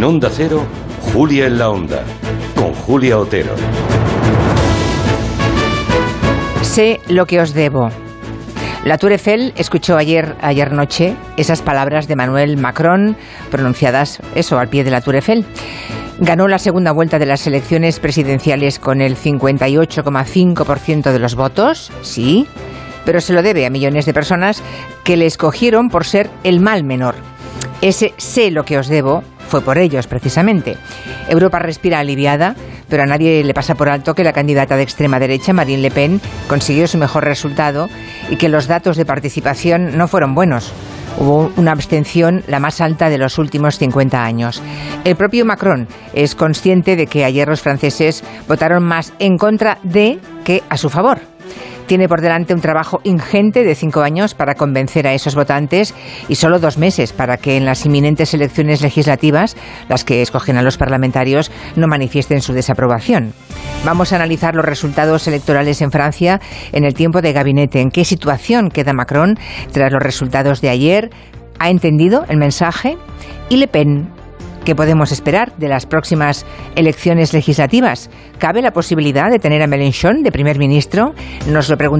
En Onda Cero, Julia en la Onda, con Julia Otero. Sé lo que os debo. La Tour Eiffel escuchó ayer, ayer noche esas palabras de Manuel Macron pronunciadas, eso, al pie de la Tour Eiffel. Ganó la segunda vuelta de las elecciones presidenciales con el 58,5% de los votos, sí, pero se lo debe a millones de personas que le escogieron por ser el mal menor. Ese sé lo que os debo fue por ellos, precisamente. Europa respira aliviada, pero a nadie le pasa por alto que la candidata de extrema derecha, Marine Le Pen, consiguió su mejor resultado y que los datos de participación no fueron buenos. Hubo una abstención la más alta de los últimos 50 años. El propio Macron es consciente de que ayer los franceses votaron más en contra de que a su favor. Tiene por delante un trabajo ingente de cinco años para convencer a esos votantes y solo dos meses para que en las inminentes elecciones legislativas, las que escogen a los parlamentarios, no manifiesten su desaprobación. Vamos a analizar los resultados electorales en Francia en el tiempo de gabinete. ¿En qué situación queda Macron tras los resultados de ayer? ¿Ha entendido el mensaje? ¿Y Le Pen ¿Qué podemos esperar de las próximas elecciones legislativas? ¿Cabe la posibilidad de tener a Mélenchon de primer ministro? Nos lo preguntaremos